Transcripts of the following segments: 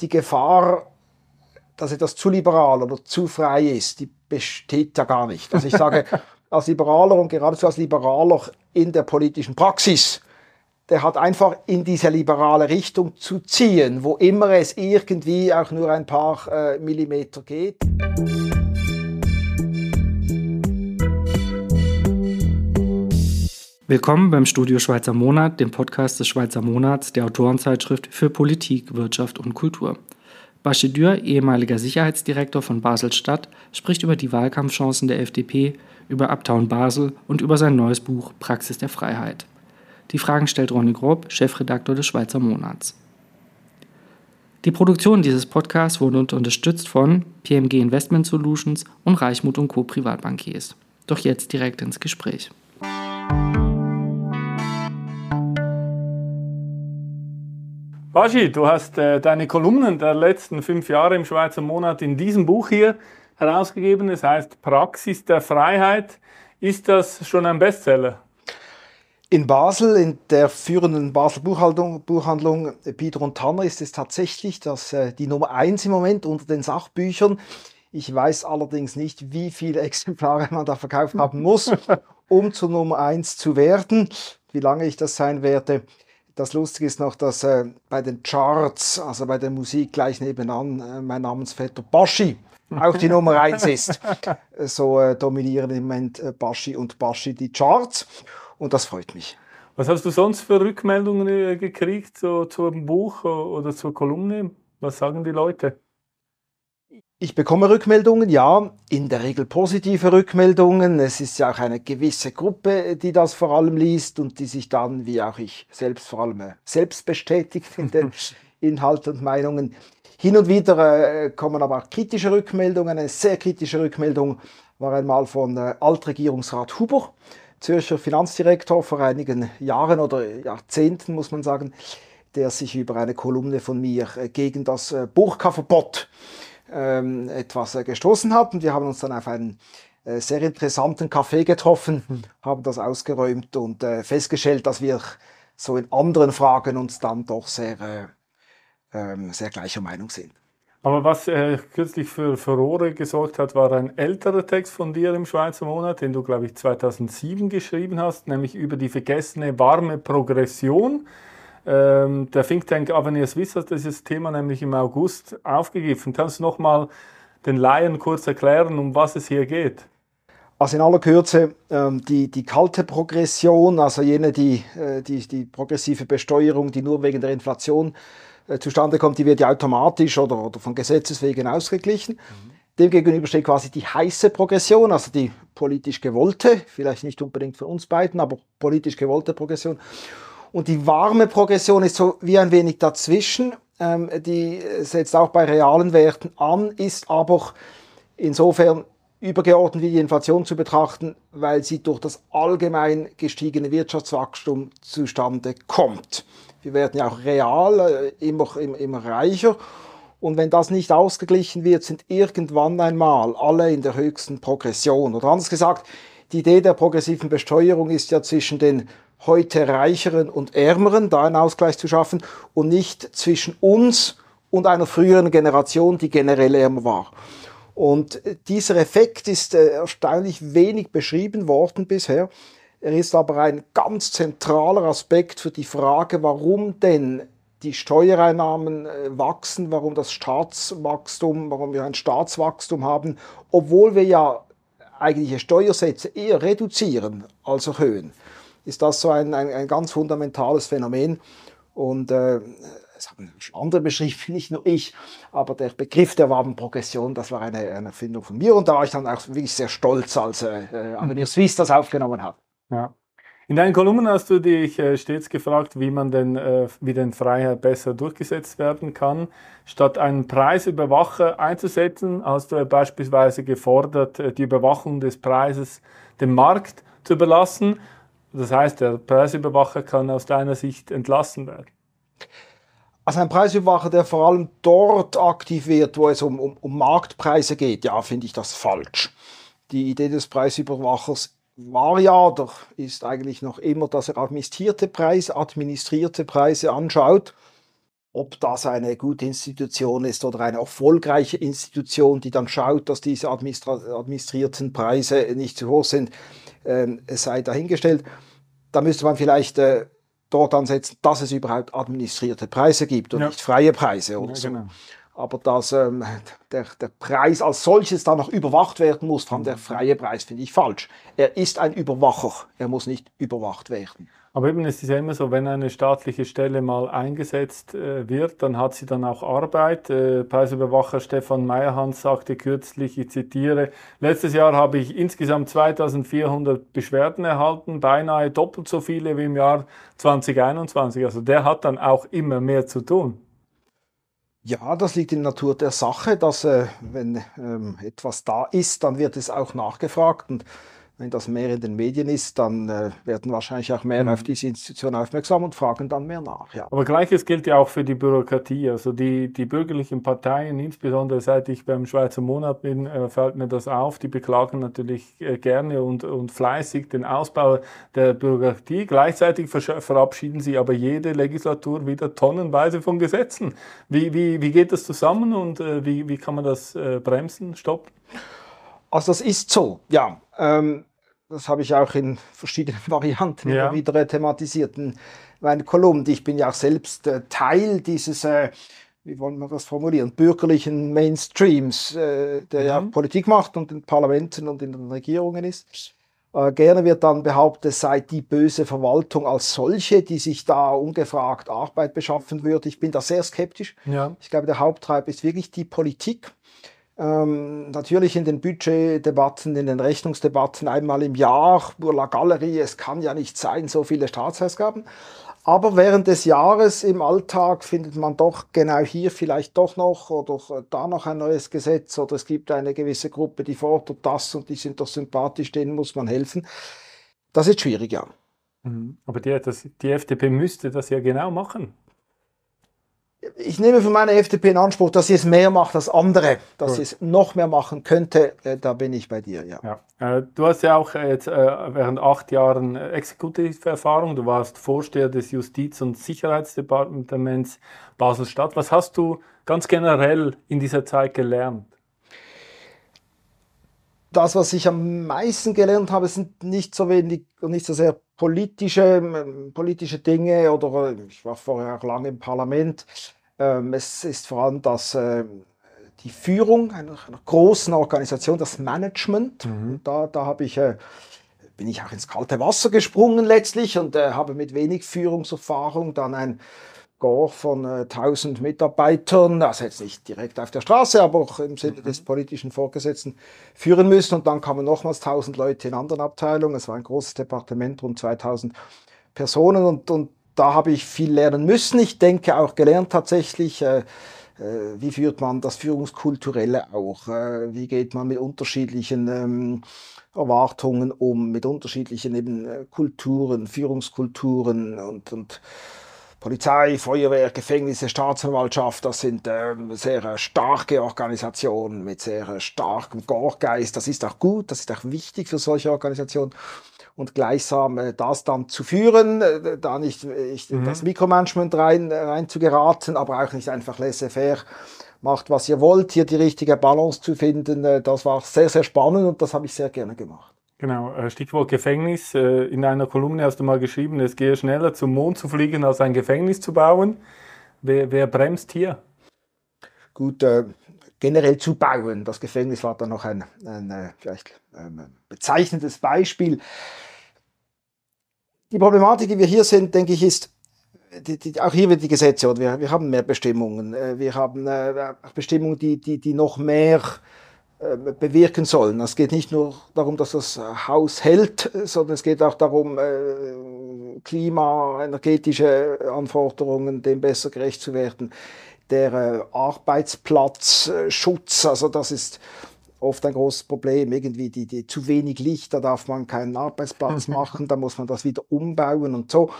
die Gefahr, dass etwas zu liberal oder zu frei ist, die besteht ja gar nicht. Also ich sage, als Liberaler und geradezu als Liberaler in der politischen Praxis, der hat einfach in diese liberale Richtung zu ziehen, wo immer es irgendwie auch nur ein paar äh, Millimeter geht. Willkommen beim Studio Schweizer Monat, dem Podcast des Schweizer Monats der Autorenzeitschrift für Politik, Wirtschaft und Kultur. Baschi Dürr, ehemaliger Sicherheitsdirektor von Basel-Stadt, spricht über die Wahlkampfchancen der FDP, über Uptown Basel und über sein neues Buch Praxis der Freiheit. Die Fragen stellt Ronny Grob, Chefredaktor des Schweizer Monats. Die Produktion dieses Podcasts wurde unterstützt von PMG Investment Solutions und Reichmut Co. Privatbankiers. Doch jetzt direkt ins Gespräch. Baschi, du hast äh, deine Kolumnen der letzten fünf Jahre im Schweizer Monat in diesem Buch hier herausgegeben. Es heißt Praxis der Freiheit. Ist das schon ein Bestseller? In Basel, in der führenden Basel Buchhandlung, Buchhandlung Bieder und Tanner, ist es tatsächlich das, äh, die Nummer eins im Moment unter den Sachbüchern. Ich weiß allerdings nicht, wie viele Exemplare man da verkauft haben muss, um zur Nummer eins zu werden. Wie lange ich das sein werde, das Lustige ist noch, dass äh, bei den Charts, also bei der Musik gleich nebenan, äh, mein Namensvetter Baschi auch die Nummer eins ist. So äh, dominieren im Moment äh, Baschi und Baschi die Charts und das freut mich. Was hast du sonst für Rückmeldungen äh, gekriegt so, zum Buch oder zur Kolumne? Was sagen die Leute? Ich bekomme Rückmeldungen, ja, in der Regel positive Rückmeldungen. Es ist ja auch eine gewisse Gruppe, die das vor allem liest und die sich dann, wie auch ich selbst vor allem äh, selbst bestätigt in den Inhalten und Meinungen. Hin und wieder äh, kommen aber auch kritische Rückmeldungen. Eine sehr kritische Rückmeldung war einmal von äh, Altregierungsrat Huber, Zürcher Finanzdirektor vor einigen Jahren oder Jahrzehnten, muss man sagen, der sich über eine Kolumne von mir äh, gegen das äh, Burka-Verbot ähm, etwas äh, gestoßen hat. Und wir haben uns dann auf einen äh, sehr interessanten Café getroffen, mhm. haben das ausgeräumt und äh, festgestellt, dass wir so in anderen Fragen uns dann doch sehr, äh, ähm, sehr gleicher Meinung sind. Aber was äh, kürzlich für Furore gesorgt hat, war ein älterer Text von dir im Schweizer Monat, den du, glaube ich, 2007 geschrieben hast, nämlich über die vergessene warme Progression. Ähm, der Think Tank Avenir Swiss hat dieses Thema nämlich im August aufgegriffen. Kannst du noch mal den Laien kurz erklären, um was es hier geht? Also in aller Kürze, ähm, die, die kalte Progression, also jene, die, äh, die, die progressive Besteuerung, die nur wegen der Inflation äh, zustande kommt, die wird ja automatisch oder, oder von Gesetzes wegen ausgeglichen. Mhm. Demgegenüber steht quasi die heiße Progression, also die politisch gewollte, vielleicht nicht unbedingt von uns beiden, aber politisch gewollte Progression. Und die warme Progression ist so wie ein wenig dazwischen. Ähm, die setzt auch bei realen Werten an, ist aber insofern übergeordnet wie die Inflation zu betrachten, weil sie durch das allgemein gestiegene Wirtschaftswachstum zustande kommt. Wir werden ja auch real äh, immer, immer, immer reicher. Und wenn das nicht ausgeglichen wird, sind irgendwann einmal alle in der höchsten Progression. Oder anders gesagt, die Idee der progressiven Besteuerung ist ja zwischen den heute Reicheren und Ärmeren, da einen Ausgleich zu schaffen und nicht zwischen uns und einer früheren Generation, die generell ärmer war. Und dieser Effekt ist äh, erstaunlich wenig beschrieben worden bisher. Er ist aber ein ganz zentraler Aspekt für die Frage, warum denn die Steuereinnahmen äh, wachsen, warum das Staatswachstum, warum wir ein Staatswachstum haben, obwohl wir ja eigentliche Steuersätze eher reduzieren als erhöhen ist das so ein, ein, ein ganz fundamentales Phänomen. Und äh, es haben andere beschrieben, nicht nur ich, aber der Begriff der Wabenprogression, das war eine, eine Erfindung von mir und da war ich dann auch wirklich sehr stolz, als äh, äh Avenir Suisse das aufgenommen hat. Ja. In deinen Kolumnen hast du dich äh, stets gefragt, wie man denn, äh, wie denn Freiheit besser durchgesetzt werden kann. Statt einen Preisüberwacher einzusetzen, hast du beispielsweise gefordert, äh, die Überwachung des Preises dem Markt zu überlassen das heißt, der Preisüberwacher kann aus deiner Sicht entlassen werden. Also ein Preisüberwacher, der vor allem dort aktiv wird, wo es um, um, um Marktpreise geht, ja, finde ich das falsch. Die Idee des Preisüberwachers war ja doch ist eigentlich noch immer, dass er administrierte Preise, administrierte Preise anschaut ob das eine gute Institution ist oder eine erfolgreiche Institution, die dann schaut, dass diese administrierten Preise nicht zu hoch sind, es sei dahingestellt. Da müsste man vielleicht äh, dort ansetzen, dass es überhaupt administrierte Preise gibt und ja. nicht freie Preise oder ja, so. Aber dass ähm, der, der Preis als solches dann noch überwacht werden muss, von der freie Preis, finde ich falsch. Er ist ein Überwacher, er muss nicht überwacht werden. Aber eben es ist ja immer so, wenn eine staatliche Stelle mal eingesetzt äh, wird, dann hat sie dann auch Arbeit. Äh, Preisüberwacher Stefan Meyerhans sagte kürzlich, ich zitiere, letztes Jahr habe ich insgesamt 2400 Beschwerden erhalten, beinahe doppelt so viele wie im Jahr 2021. Also der hat dann auch immer mehr zu tun. Ja, das liegt in der Natur der Sache, dass äh, wenn ähm, etwas da ist, dann wird es auch nachgefragt. Und wenn das mehr in den Medien ist, dann äh, werden wahrscheinlich auch mehr mhm. auf diese Institution aufmerksam und fragen dann mehr nach. Ja. Aber gleiches gilt ja auch für die Bürokratie. Also die, die bürgerlichen Parteien, insbesondere seit ich beim Schweizer Monat bin, äh, fällt mir das auf. Die beklagen natürlich äh, gerne und, und fleißig den Ausbau der Bürokratie. Gleichzeitig verabschieden sie aber jede Legislatur wieder tonnenweise von Gesetzen. Wie, wie, wie geht das zusammen und äh, wie, wie kann man das äh, bremsen, stoppen? Also das ist so, ja. Ähm, das habe ich auch in verschiedenen Varianten ja. wieder äh, thematisiert in meinen Kolumnen. Ich bin ja auch selbst äh, Teil dieses, äh, wie wollen wir das formulieren, bürgerlichen Mainstreams, äh, der mhm. ja Politik macht und in Parlamenten und in den Regierungen ist. Äh, gerne wird dann behauptet, es sei die böse Verwaltung als solche, die sich da ungefragt Arbeit beschaffen würde. Ich bin da sehr skeptisch. Ja. Ich glaube, der Haupttreiber ist wirklich die Politik. Ähm, natürlich in den Budgetdebatten, in den Rechnungsdebatten einmal im Jahr, nur la Galerie, es kann ja nicht sein, so viele Staatsausgaben. Aber während des Jahres im Alltag findet man doch genau hier vielleicht doch noch oder da noch ein neues Gesetz oder es gibt eine gewisse Gruppe, die fordert das und die sind doch sympathisch, denen muss man helfen. Das ist schwierig, ja. Mhm. Aber die, das, die FDP müsste das ja genau machen ich nehme für meine FDP in Anspruch, dass sie es mehr macht als andere, dass cool. sie es noch mehr machen könnte. Äh, da bin ich bei dir, ja. ja. Äh, du hast ja auch jetzt äh, während acht Jahren Exekutiverfahrung. Du warst Vorsteher des Justiz- und Sicherheitsdepartements Basel-Stadt. Was hast du ganz generell in dieser Zeit gelernt? Das, was ich am meisten gelernt habe, sind nicht so wenig und nicht so sehr politische, ähm, politische Dinge oder ich war vorher auch lange im Parlament. Ähm, es ist vor allem das, ähm, die Führung einer, einer großen Organisation, das Management. Mhm. Da, da habe ich, äh, bin ich auch ins kalte Wasser gesprungen letztlich und äh, habe mit wenig Führungserfahrung dann ein Gore von äh, 1000 Mitarbeitern, also jetzt nicht direkt auf der Straße, aber auch im Sinne mhm. des politischen Vorgesetzten führen müssen. Und dann kamen nochmals 1000 Leute in anderen Abteilungen. Es war ein großes Departement, rund 2000 Personen. Und, und da habe ich viel lernen müssen. Ich denke auch gelernt tatsächlich, äh, äh, wie führt man das Führungskulturelle auch? Äh, wie geht man mit unterschiedlichen ähm, Erwartungen um, mit unterschiedlichen eben, äh, Kulturen, Führungskulturen und, und Polizei, Feuerwehr, Gefängnisse, Staatsanwaltschaft, das sind ähm, sehr starke Organisationen mit sehr starkem Gorgeist. Das ist auch gut, das ist auch wichtig für solche Organisationen. Und gleichsam äh, das dann zu führen, äh, da nicht ich, mhm. das Mikromanagement rein, rein zu geraten, aber auch nicht einfach laissez-faire macht, was ihr wollt, hier die richtige Balance zu finden. Äh, das war sehr, sehr spannend und das habe ich sehr gerne gemacht. Genau, äh, Stichwort Gefängnis. Äh, in einer Kolumne hast du mal geschrieben, es gehe schneller zum Mond zu fliegen, als ein Gefängnis zu bauen. Wer, wer bremst hier? Gut, äh, generell zu bauen. Das Gefängnis war dann noch ein, ein äh, vielleicht ein bezeichnendes Beispiel. Die Problematik, die wir hier sind, denke ich, ist, die, die, auch hier wird die Gesetze, oder wir, wir haben mehr Bestimmungen. Wir haben äh, Bestimmungen, die, die, die noch mehr bewirken sollen. Es geht nicht nur darum, dass das Haus hält, sondern es geht auch darum, äh, Klima, energetische Anforderungen dem besser gerecht zu werden. Der äh, Arbeitsplatzschutz, also das ist oft ein großes Problem. Irgendwie die, die zu wenig Licht, da darf man keinen Arbeitsplatz machen, da muss man das wieder umbauen und so.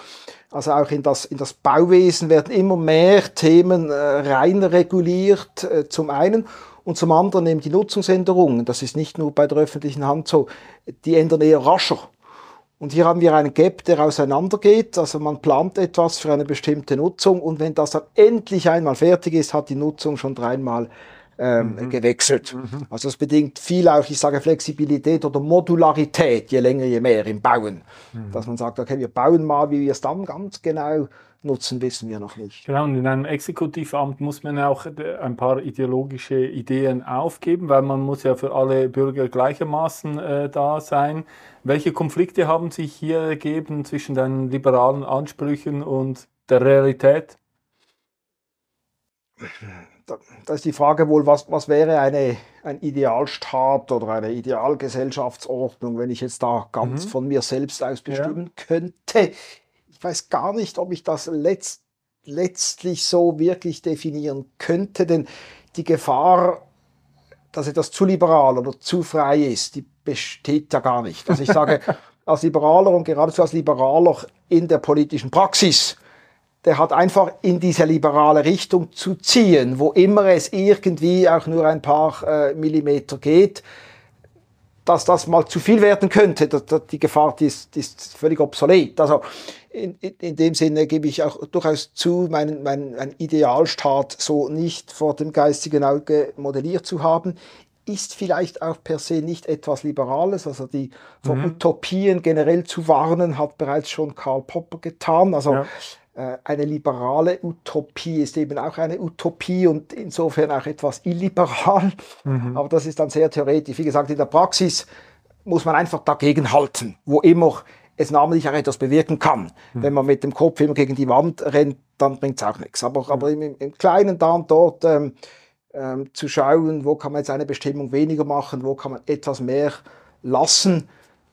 Also auch in das, in das Bauwesen werden immer mehr Themen äh, rein reguliert, äh, zum einen und zum anderen eben die Nutzungsänderungen. Das ist nicht nur bei der öffentlichen Hand so. Die ändern eher rascher. Und hier haben wir einen Gap, der auseinandergeht. Also man plant etwas für eine bestimmte Nutzung und wenn das dann endlich einmal fertig ist, hat die Nutzung schon dreimal ähm, mhm. gewechselt. Mhm. Also das bedingt viel auch, ich sage Flexibilität oder Modularität, je länger, je mehr im Bauen. Mhm. Dass man sagt, okay, wir bauen mal, wie wir es dann ganz genau nutzen, wissen wir noch nicht. Genau, und in einem Exekutivamt muss man auch ein paar ideologische Ideen aufgeben, weil man muss ja für alle Bürger gleichermaßen äh, da sein. Welche Konflikte haben sich hier ergeben zwischen deinen liberalen Ansprüchen und der Realität? da ist die Frage wohl, was, was wäre eine, ein Idealstaat oder eine Idealgesellschaftsordnung, wenn ich jetzt da ganz mhm. von mir selbst aus bestimmen ja. könnte. Ich weiß gar nicht, ob ich das letzt, letztlich so wirklich definieren könnte, denn die Gefahr, dass etwas zu liberal oder zu frei ist, die besteht ja gar nicht. Also ich sage, als Liberaler und geradezu als Liberaler in der politischen Praxis der hat einfach in diese liberale Richtung zu ziehen, wo immer es irgendwie auch nur ein paar äh, Millimeter geht, dass das mal zu viel werden könnte. Die Gefahr die ist, die ist völlig obsolet. Also in, in, in, dem Sinne gebe ich auch durchaus zu, meinen, meinen mein Idealstaat so nicht vor dem geistigen Auge modelliert zu haben ist vielleicht auch per se nicht etwas Liberales. Also die vor mhm. Utopien generell zu warnen, hat bereits schon Karl Popper getan. Also ja. Äh, eine liberale Utopie ist eben auch eine Utopie und insofern auch etwas illiberal. Mhm. Aber das ist dann sehr theoretisch. Wie gesagt, in der Praxis muss man einfach dagegen halten, wo immer es namentlich auch etwas bewirken kann. Mhm. Wenn man mit dem Kopf immer gegen die Wand rennt, dann bringt es auch nichts. Aber, mhm. aber im, im, Kleinen da und dort ähm, ähm, zu schauen, wo kann man jetzt eine Bestimmung weniger machen, wo kann man etwas mehr lassen,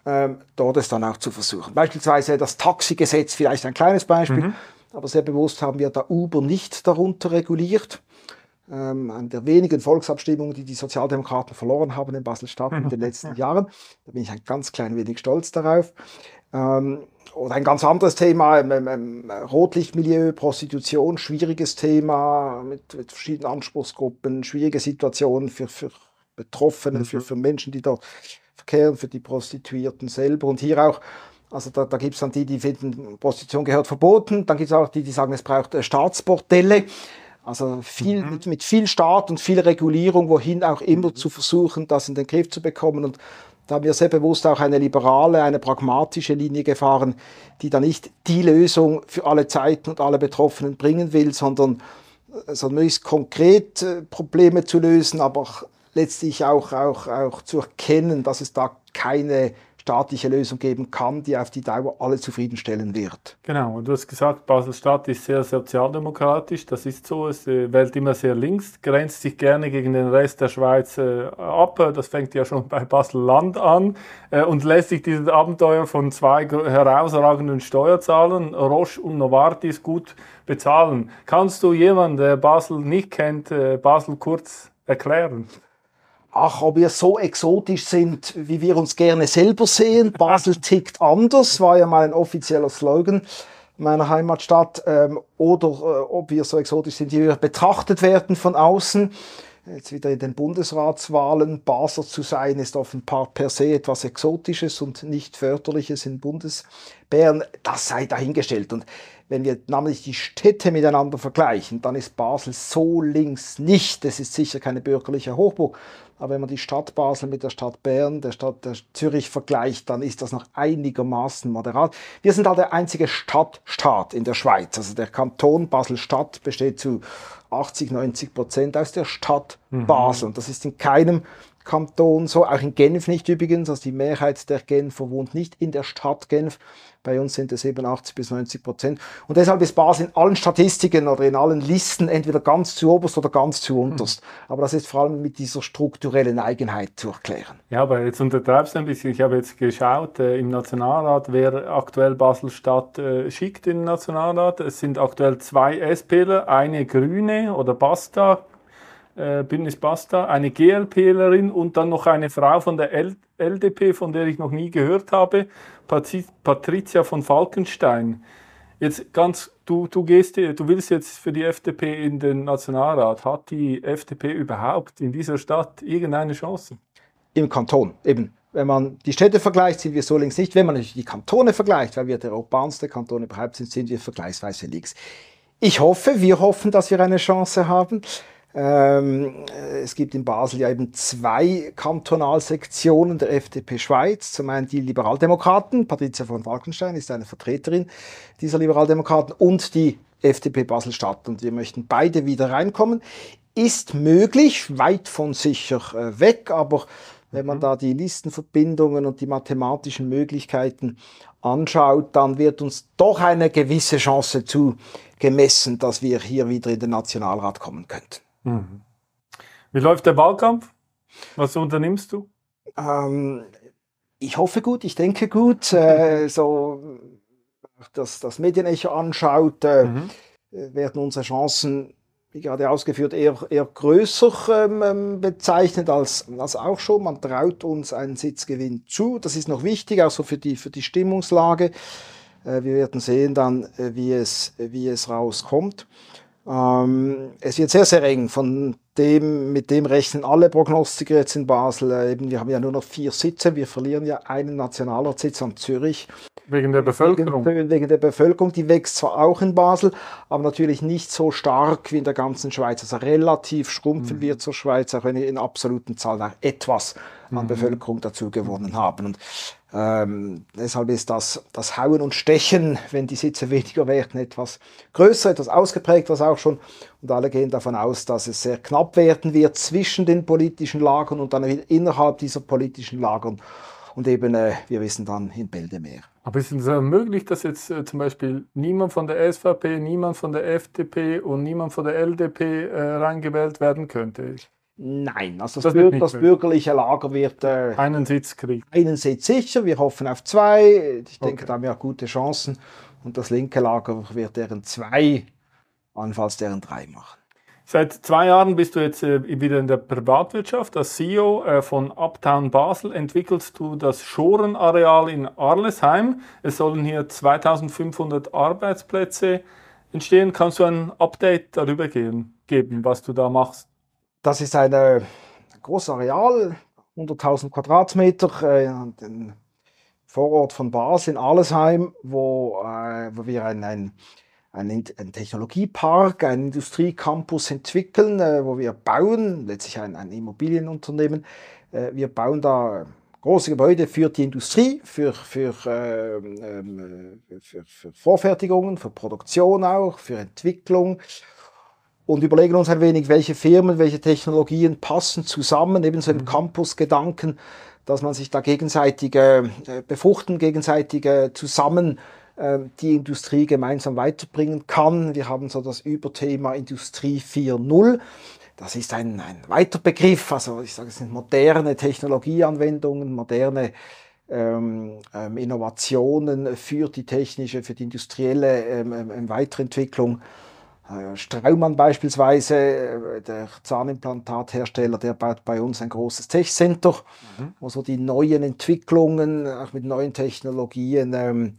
ähm, dort es dann auch zu versuchen. Beispielsweise das Taxigesetz, vielleicht ein kleines Beispiel, mhm. Aber sehr bewusst haben wir da Uber nicht darunter reguliert. Ähm, eine der wenigen Volksabstimmungen, die die Sozialdemokraten verloren haben in Basel-Stadt in den letzten Jahren. Da bin ich ein ganz klein wenig stolz darauf. Ähm, oder ein ganz anderes Thema, ähm, ähm, Rotlichtmilieu, Prostitution, schwieriges Thema mit, mit, verschiedenen Anspruchsgruppen, schwierige Situationen für, für Betroffene, mhm. für, für Menschen, die dort verkehren, für die Prostituierten selber. Und hier auch, also da, da gibt es dann die, die finden, Prostitution gehört verboten. Dann gibt es auch die, die sagen, es braucht äh, Staatsbordelle. Also viel, mhm. mit, mit, viel Staat und viel Regulierung, wohin auch immer mhm. zu versuchen, das in den Griff zu bekommen. Und da haben wir sehr bewusst auch eine liberale, eine pragmatische Linie gefahren, die da nicht die Lösung für alle Zeiten und alle Betroffenen bringen will, sondern, äh, sondern möglichst konkret äh, Probleme zu lösen, aber letztlich auch, auch, auch zu erkennen, dass es da keine staatliche Lösung geben kann, die auf die Dauer alle zufriedenstellen wird. Genau, und du hast gesagt, Basel-Stadt ist sehr sozialdemokratisch, das ist so, es äh, wählt immer sehr links, grenzt sich gerne gegen den Rest der Schweiz äh, ab, das fängt ja schon bei Basel-Land an äh, und lässt sich dieses Abenteuer von zwei herausragenden Steuerzahlern, Roche und Novartis, gut bezahlen. Kannst du jemanden, der Basel nicht kennt, Basel kurz erklären? Ach, ob wir so exotisch sind, wie wir uns gerne selber sehen. Basel tickt anders, war ja mal ein offizieller Slogan meiner Heimatstadt. Ähm, oder äh, ob wir so exotisch sind, wie wir betrachtet werden von außen. Jetzt wieder in den Bundesratswahlen. Basler zu sein ist offenbar per se etwas Exotisches und nicht Förderliches in Bundesbären. Das sei dahingestellt. Und wenn wir nämlich die Städte miteinander vergleichen, dann ist Basel so links nicht. Das ist sicher keine bürgerliche Hochburg. Aber wenn man die Stadt Basel mit der Stadt Bern, der Stadt der Zürich vergleicht, dann ist das noch einigermaßen moderat. Wir sind halt der einzige Stadtstaat in der Schweiz. Also der Kanton Basel-Stadt besteht zu 80, 90 Prozent aus der Stadt mhm. Basel. Und das ist in keinem Kanton so, auch in Genf nicht übrigens. Also die Mehrheit der Genfer wohnt nicht in der Stadt Genf. Bei uns sind es eben 80 bis 90 Prozent. Und deshalb ist Basel in allen Statistiken oder in allen Listen entweder ganz zu oberst oder ganz zu unterst. Mhm. Aber das ist vor allem mit dieser strukturellen Eigenheit zu erklären. Ja, aber jetzt untertreibst du ein bisschen. Ich habe jetzt geschaut äh, im Nationalrat, wer aktuell Basel-Stadt äh, schickt in den Nationalrat. Es sind aktuell zwei SPler, eine Grüne oder Basta, äh, Bündnis Basta, eine GLPlerin und dann noch eine Frau von der L LDP, von der ich noch nie gehört habe, Patricia von Falkenstein. Jetzt ganz, du, du, gehst, du willst jetzt für die FDP in den Nationalrat. Hat die FDP überhaupt in dieser Stadt irgendeine Chance? Im Kanton, eben. Wenn man die Städte vergleicht, sind wir so links nicht. Wenn man die Kantone vergleicht, weil wir der urbanste Kanton überhaupt sind, sind wir vergleichsweise links. Ich hoffe, wir hoffen, dass wir eine Chance haben. Ähm, es gibt in Basel ja eben zwei Kantonalsektionen der FDP Schweiz. Zum einen die Liberaldemokraten, Patricia von Falkenstein ist eine Vertreterin dieser Liberaldemokraten, und die FDP Basel-Stadt. Und wir möchten beide wieder reinkommen. Ist möglich, weit von sicher äh, weg, aber wenn man mhm. da die Listenverbindungen und die mathematischen Möglichkeiten anschaut, dann wird uns doch eine gewisse Chance zugemessen, dass wir hier wieder in den Nationalrat kommen könnten. Mhm. Wie läuft der Wahlkampf? Was unternimmst du? Ähm, ich hoffe gut, ich denke gut. Äh, so, dass das Medienecho anschaut, äh, mhm. werden unsere Chancen, wie gerade ausgeführt, eher, eher größer ähm, ähm, bezeichnet als, als auch schon. Man traut uns einen Sitzgewinn zu. Das ist noch wichtig, auch so für die, für die Stimmungslage. Äh, wir werden sehen dann, äh, wie, es, wie es rauskommt. Ähm, es wird sehr, sehr eng. Von dem, mit dem rechnen alle Prognostiker jetzt in Basel. Äh, eben, wir haben ja nur noch vier Sitze. Wir verlieren ja einen Nationalratssitz an Zürich. Wegen der Bevölkerung. Wegen, wegen, der Bevölkerung. Die wächst zwar auch in Basel, aber natürlich nicht so stark wie in der ganzen Schweiz. Also relativ schrumpfen mhm. wir zur Schweiz, auch wenn wir in absoluten Zahlen etwas an mhm. Bevölkerung dazu gewonnen haben. Und ähm, deshalb ist das, das Hauen und Stechen, wenn die Sitze weniger werden, etwas größer, etwas ausgeprägt, was auch schon. Und alle gehen davon aus, dass es sehr knapp werden wird zwischen den politischen Lagern und dann innerhalb dieser politischen Lagern. Und eben, äh, wir wissen dann in Bälde mehr. Aber ist es möglich, dass jetzt äh, zum Beispiel niemand von der SVP, niemand von der FDP und niemand von der LDP äh, reingewählt werden könnte? Nein, also das, das, Bür das bürgerliche Lager wird äh, einen Sitz kriegen. Einen Sitz sicher, wir hoffen auf zwei. Ich denke, okay. da haben wir auch gute Chancen. Und das linke Lager wird deren zwei, allenfalls deren drei machen. Seit zwei Jahren bist du jetzt äh, wieder in der Privatwirtschaft. Als CEO äh, von Uptown Basel entwickelst du das Schorenareal in Arlesheim. Es sollen hier 2500 Arbeitsplätze entstehen. Kannst du ein Update darüber geben, geben was du da machst? Das ist ein äh, großes Areal, 100.000 Quadratmeter, äh, ein Vorort von Basel in Allesheim, wo, äh, wo wir ein, ein, ein, ein, Technologiepark, einen Industriecampus entwickeln, äh, wo wir bauen, letztlich ein, ein Immobilienunternehmen. Äh, wir bauen da große Gebäude für die Industrie, für, für, ähm, ähm, für, für Vorfertigungen, für Produktion auch, für Entwicklung und überlegen uns ein wenig, welche Firmen, welche Technologien passen zusammen, ebenso im mhm. Campus-Gedanken, dass man sich da gegenseitig äh, befruchten, gegenseitig äh, zusammen äh, die Industrie gemeinsam weiterbringen kann. Wir haben so das Überthema Industrie 4.0. Das ist ein, ein weiter Begriff, also ich sage, es sind moderne Technologieanwendungen, moderne ähm, ähm, Innovationen für die technische, für die industrielle ähm, ähm Weiterentwicklung. Äh, Straumann beispielsweise, äh, der Zahnimplantathersteller, der baut bei uns ein großes Tech-Center, mhm. wo so die neuen Entwicklungen, auch mit neuen Technologien, ähm,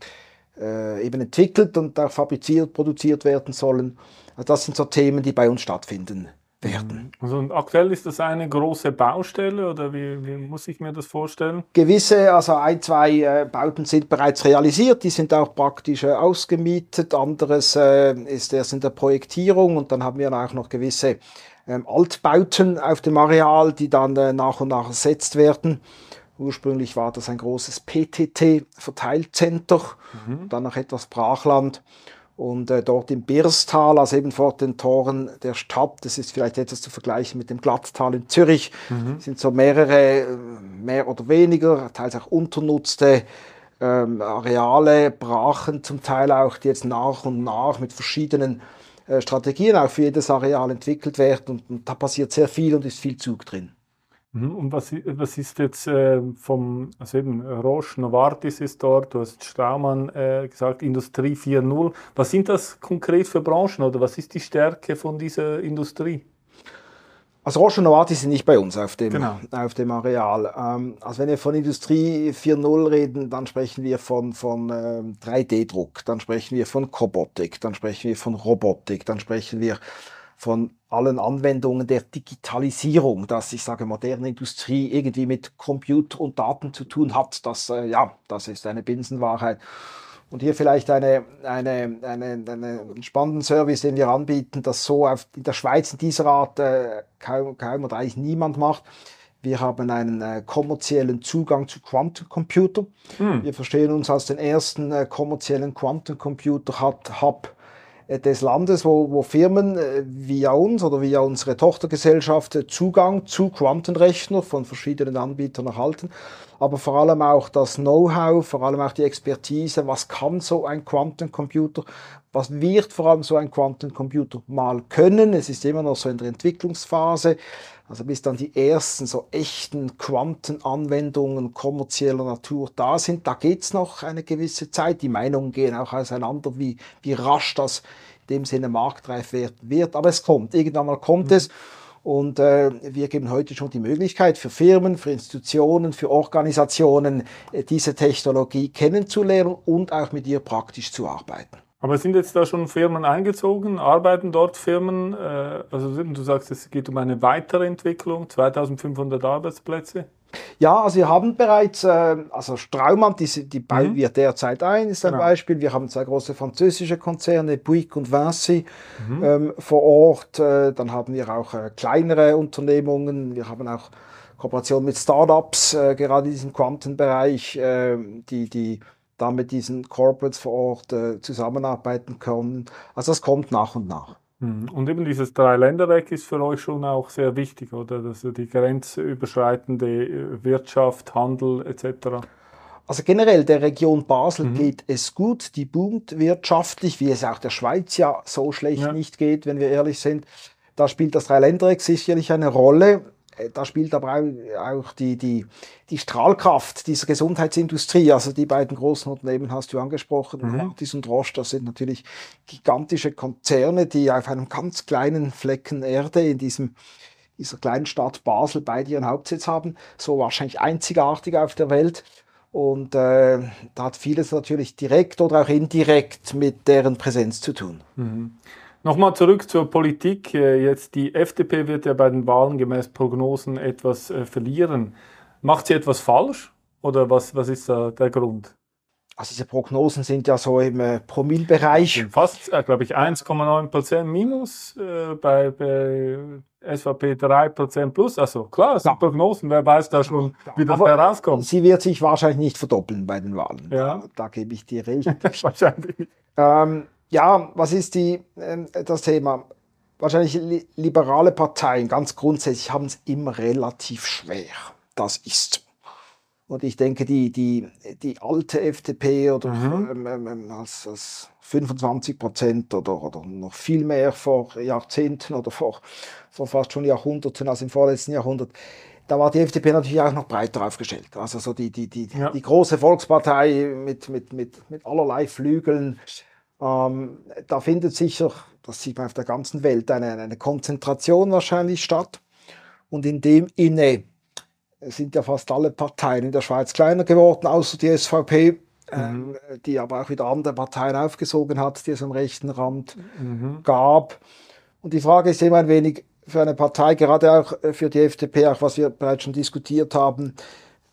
äh, eben entwickelt und auch fabriziert, produziert werden sollen. Also das sind so Themen, die bei uns stattfinden werden. Mhm. Also aktuell ist das eine große Baustelle oder wie, wie, muss ich mir das vorstellen? Gewisse, also ein, zwei äh, Bauten sind bereits realisiert, die sind auch praktisch äh, ausgemietet. Anderes äh, ist erst in der Projektierung und dann haben wir auch noch gewisse ähm, Altbauten auf dem Areal, die dann äh, nach und nach ersetzt werden. Ursprünglich war das ein großes PTT-Verteilcenter, mhm. dann noch etwas Brachland. Und äh, dort im Birstal, also eben vor den Toren der Stadt, das ist vielleicht etwas zu vergleichen mit dem Glatttal in Zürich, mhm. sind so mehrere, äh, mehr oder weniger, teils auch unternutzte ähm, Areale, Brachen zum Teil auch, die jetzt nach und nach mit verschiedenen äh, Strategien auch für jedes Areal entwickelt werden. Und, und da passiert sehr viel und ist viel Zug drin. Mhm. Und was, was ist jetzt äh, vom, also eben Roche, Novartis ist dort, du hast Straumann äh, gesagt, Industrie 4.0. Was sind das konkret für Branchen oder was ist die Stärke von dieser Industrie? Also Roche und Novartis sind nicht bei uns auf dem, genau. auf dem Areal. Ähm, also wenn wir von Industrie 4.0 reden, dann sprechen wir von, von ähm, 3D-Druck, dann sprechen wir von Kobotik, dann sprechen wir von Robotik, dann sprechen wir von allen Anwendungen der Digitalisierung, dass ich sage, moderne Industrie irgendwie mit Computer und Daten zu tun hat, das, äh, ja, das ist eine Binsenwahrheit. Und hier vielleicht eine, eine, eine, einen spannenden Service, den wir anbieten, das so auf, in der Schweiz in dieser Art äh, kaum, kaum oder eigentlich niemand macht. Wir haben einen äh, kommerziellen Zugang zu Quantencomputer. Hm. Wir verstehen uns als den ersten äh, kommerziellen Quantencomputer-Hub des Landes, wo, wo Firmen äh, via uns oder via unsere Tochtergesellschaft äh, Zugang zu Quantenrechner von verschiedenen Anbietern erhalten, aber vor allem auch das Know-how, vor allem auch die Expertise, was kann so ein Quantencomputer, was wird vor allem so ein Quantencomputer mal können. Es ist immer noch so in der Entwicklungsphase. Also bis dann die ersten so echten Quantenanwendungen kommerzieller Natur da sind, da geht's noch eine gewisse Zeit. Die Meinungen gehen auch auseinander, wie, wie rasch das in dem Sinne marktreif wird. Aber es kommt, irgendwann mal kommt mhm. es. Und äh, wir geben heute schon die Möglichkeit für Firmen, für Institutionen, für Organisationen, äh, diese Technologie kennenzulernen und auch mit ihr praktisch zu arbeiten. Aber sind jetzt da schon Firmen eingezogen? Arbeiten dort Firmen? Äh, also du sagst, es geht um eine weitere Entwicklung, 2500 Arbeitsplätze? Ja, also wir haben bereits, äh, also Straumann, die, die bauen mhm. wir derzeit ein, ist ein genau. Beispiel. Wir haben zwei große französische Konzerne, Bouygues und Vinci mhm. ähm, vor Ort. Äh, dann haben wir auch kleinere Unternehmungen. Wir haben auch Kooperation mit Startups, äh, gerade in diesem Quantenbereich, äh, die, die da mit diesen Corporates vor Ort äh, zusammenarbeiten können. Also das kommt nach und nach. Mhm. Und eben dieses Dreiländereck ist für euch schon auch sehr wichtig, oder? Also die grenzüberschreitende äh, Wirtschaft, Handel etc. Also generell der Region Basel mhm. geht es gut, die boomt wirtschaftlich, wie es auch der Schweiz ja so schlecht ja. nicht geht, wenn wir ehrlich sind. Da spielt das Dreiländereck sicherlich eine Rolle. Äh, da spielt aber auch die, die, die Strahlkraft dieser Gesundheitsindustrie, also die beiden großen Unternehmen hast du angesprochen, mhm. Martis und Roche, das sind natürlich gigantische Konzerne, die auf einem ganz kleinen Flecken Erde in diesem dieser kleinen Stadt Basel beide ihren Hauptsitz haben, so wahrscheinlich einzigartig auf der Welt. Und äh, da hat vieles natürlich direkt oder auch indirekt mit deren Präsenz zu tun. Mhm. Nochmal zurück zur Politik. Äh, jetzt die FDP wird ja bei den Wahlen gemäß Prognosen etwas äh, verlieren. Macht sie etwas falsch oder was, was ist da der Grund? Also diese Prognosen sind ja so im äh, Promillbereich. Fast, äh, glaube ich, 1,9 Prozent minus, äh, bei, bei SVP 3 Prozent plus. Also klar, es sind ja. Prognosen, wer weiß da schon, wie das herauskommt. Sie wird sich wahrscheinlich nicht verdoppeln bei den Wahlen. Ja. Da, da gebe ich dir recht. wahrscheinlich. Ähm, ja, was ist die, äh, das Thema? Wahrscheinlich li liberale Parteien, ganz grundsätzlich, haben es immer relativ schwer. Das ist und ich denke, die, die, die alte FDP oder mhm. Ähm, ähm, ähm, als, als 25 Prozent oder, oder noch viel mehr vor Jahrzehnten oder vor, vor fast schon Jahrhunderten, als im vorletzten Jahrhundert, da war die FDP natürlich auch noch breiter aufgestellt. Also so die, die, die, ja. die große Volkspartei mit, mit, mit, mit allerlei Flügeln, ähm, da findet sicher, das sieht man auf der ganzen Welt, eine, eine Konzentration wahrscheinlich statt. Und in dem inne sind ja fast alle Parteien in der Schweiz kleiner geworden, außer die SVP, mhm. äh, die aber auch wieder andere Parteien aufgesogen hat, die es am rechten Rand mhm. gab. Und die Frage ist immer ein wenig für eine Partei, gerade auch äh, für die FDP, auch was wir bereits schon diskutiert haben,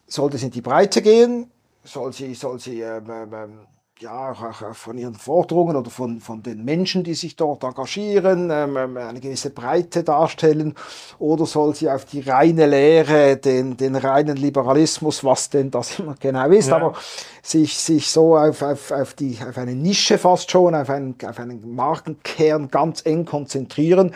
sollte es in die Breite gehen? Soll sie, soll sie ähm, ähm ja, von ihren Forderungen oder von, von den Menschen, die sich dort engagieren, ähm, ähm, eine gewisse Breite darstellen? Oder soll sie auf die reine Lehre, den, den reinen Liberalismus, was denn das immer genau ist, ja. aber sich, sich so auf, auf, auf, die, auf eine Nische fast schon, auf einen, auf einen Markenkern ganz eng konzentrieren?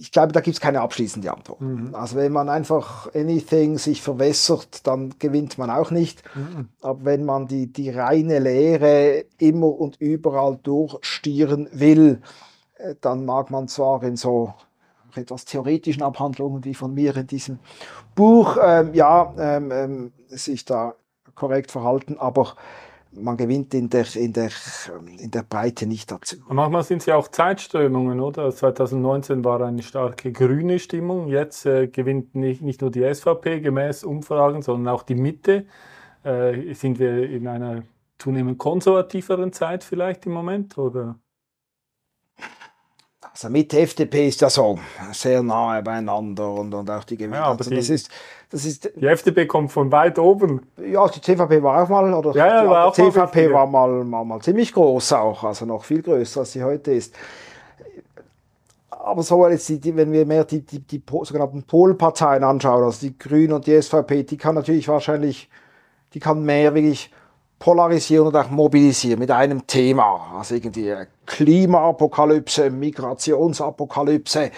Ich glaube, da gibt es keine abschließende Antwort. Mhm. Also wenn man einfach anything sich verwässert, dann gewinnt man auch nicht. Mhm. Aber wenn man die, die reine Lehre immer und überall durchstieren will, äh, dann mag man zwar in so etwas theoretischen Abhandlungen wie von mir in diesem Buch, ähm, ja, ähm, ähm, sich da korrekt verhalten, aber man gewinnt in der, in, der, in der Breite nicht dazu. Und manchmal sind es ja auch Zeitströmungen, oder? 2019 war eine starke grüne Stimmung, jetzt äh, gewinnt nicht, nicht nur die SVP gemäß Umfragen, sondern auch die Mitte. Äh, sind wir in einer zunehmend konservativeren Zeit vielleicht im Moment, oder? also mit FDP ist ja so sehr nahe beieinander und, und auch die Gewinner. Ja, aber also das ist, das ist, Die FDP kommt von weit oben. ja, die CVP war auch mal, oder Ja, ja, die war auch mal CVP wichtiger. war mal, mal, mal ziemlich groß auch, also noch viel größer, als sie heute ist. Aber so jetzt, die, die, wenn wir mehr die, die, die sogenannten Polparteien anschauen, also die Grünen und die SVP, die kann natürlich wahrscheinlich, die kann mehr wirklich polarisieren und auch mobilisieren mit einem Thema. Also irgendwie Klimaapokalypse, Migrationsapokalypse.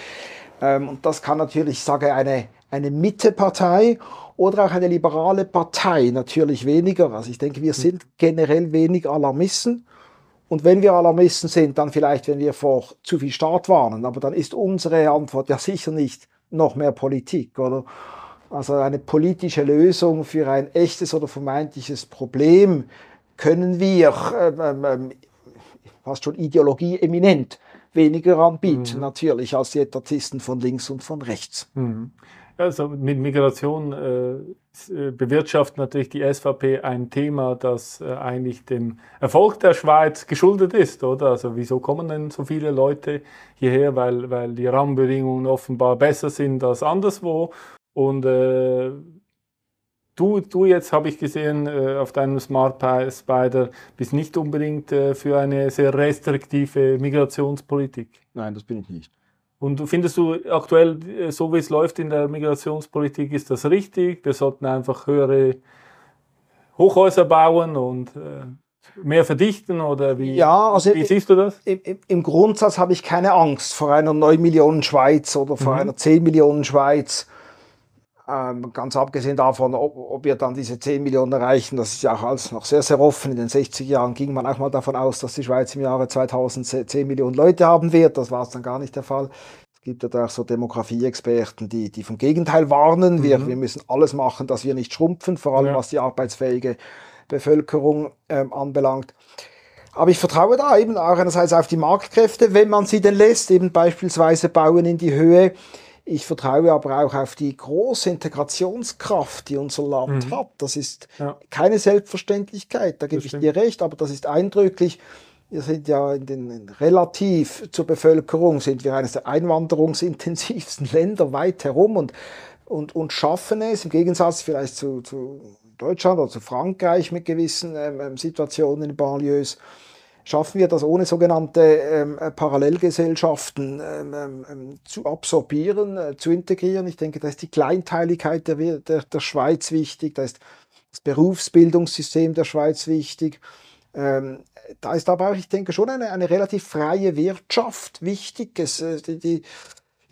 Ähm, und das kann natürlich, ich sage, eine, eine Mittepartei oder auch eine liberale Partei natürlich weniger. Also ich denke, wir sind generell wenig Alarmisten. Und wenn wir Alarmisten sind, dann vielleicht, wenn wir vor zu viel Staat warnen. Aber dann ist unsere Antwort ja sicher nicht noch mehr Politik, oder? Also eine politische Lösung für ein echtes oder vermeintliches Problem können wir ähm, ähm, ähm, fast schon ideologieeminent weniger anbieten, natürlich, als die Etatisten von links und von rechts. Also mit Migration äh, äh, bewirtschaftet natürlich die SVP ein Thema, das äh, eigentlich dem Erfolg der Schweiz geschuldet ist, oder? Also wieso kommen denn so viele Leute hierher? Weil, weil die Rahmenbedingungen offenbar besser sind als anderswo. Und äh, du, du jetzt habe ich gesehen äh, auf deinem Smart Pi- Spider bist nicht unbedingt äh, für eine sehr restriktive Migrationspolitik. Nein, das bin ich nicht. Und findest du aktuell, äh, so wie es läuft in der Migrationspolitik, ist das richtig? Wir sollten einfach höhere Hochhäuser bauen und äh, mehr verdichten oder wie, Ja, also- wie siehst du das? Im, im, Im Grundsatz habe ich keine Angst vor einer 9 Millionen Schweiz oder vor einer 10 Millionen Schweiz. Ähm, ganz abgesehen davon, ob, ob wir dann diese 10 Millionen erreichen, das ist ja auch alles noch sehr, sehr offen. In den 60er Jahren ging man auch mal davon aus, dass die Schweiz im Jahre 2000 10 Millionen Leute haben wird. Das war es dann gar nicht der Fall. Es gibt ja da auch so Demografie-Experten, die, die vom Gegenteil warnen. Wir, wir müssen alles machen, dass wir nicht schrumpfen, vor allem Ja. was die arbeitsfähige Bevölkerung ähm, anbelangt. Aber ich vertraue da eben auch einerseits auf die Marktkräfte, wenn man sie denn lässt, eben beispielsweise bauen in die Höhe. Ich vertraue aber auch auf die große Integrationskraft, die unser Land hat. Das ist Ja. keine Selbstverständlichkeit, da gebe ich dir recht, aber das ist eindrücklich. Wir sind ja in den in relativ zur Bevölkerung sind wir eines der einwanderungsintensivsten Länder weit herum und, und, und schaffen es im Gegensatz vielleicht zu, zu Deutschland oder zu Frankreich mit gewissen ähm, ähm, Situationen in Banlieues, schaffen wir das ohne sogenannte ähm, äh, Parallelgesellschaften ähm, ähm, ähm, zu absorbieren, äh, zu integrieren. Ich denke, da ist die Kleinteiligkeit der, der, der Schweiz wichtig, da ist das Berufsbildungssystem der Schweiz wichtig. Ähm, da ist aber auch, ich denke, schon eine, eine relativ freie Wirtschaft wichtig, es, äh, die, die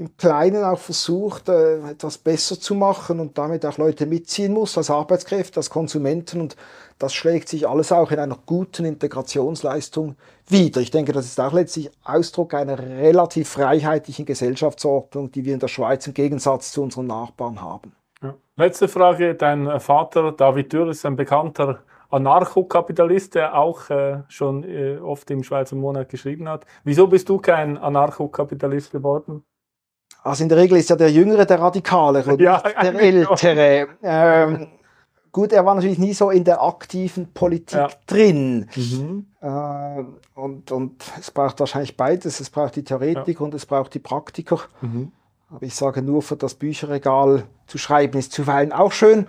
im Kleinen auch versucht, äh, etwas besser zu machen und damit auch Leute mitziehen muss als Arbeitskräfte, als Konsumenten. Und das schlägt sich alles auch in einer guten Integrationsleistung wider. Ich denke, das ist auch letztlich Ausdruck einer relativ freiheitlichen Gesellschaftsordnung, die wir in der Schweiz im Gegensatz zu unseren Nachbarn haben. Ja. Letzte Frage. Dein äh, Vater, David Dürr, ist ein bekannter Anarchokapitalist, der auch äh, schon äh, oft im Schweizer Monat geschrieben hat. Wieso bist du kein Anarchokapitalist geworden? Also in der Regel ist ja der Jüngere der Radikalere und Ja, der. Ältere. Ähm, gut, er war natürlich nie so in der aktiven Politik Ja. drin. Äh, und, und es braucht wahrscheinlich beides. Es braucht die Theoretik und es braucht die Praktiker. Aber ich sage nur, für das Bücherregal zu schreiben ist zuweilen auch schön.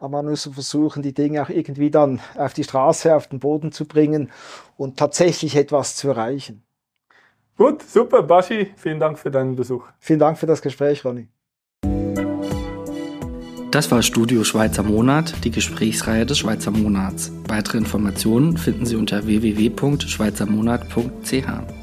Aber man muss versuchen, die Dinge auch irgendwie dann auf die Straße, auf den Boden zu bringen und tatsächlich etwas zu erreichen. Gut, super, Baschi, vielen Dank für deinen Besuch. Vielen Dank für das Gespräch, Ronny. Das war Studio Schweizer Monat, die Gesprächsreihe des Schweizer Monats. Weitere Informationen finden Sie unter www.schweizermonat.ch.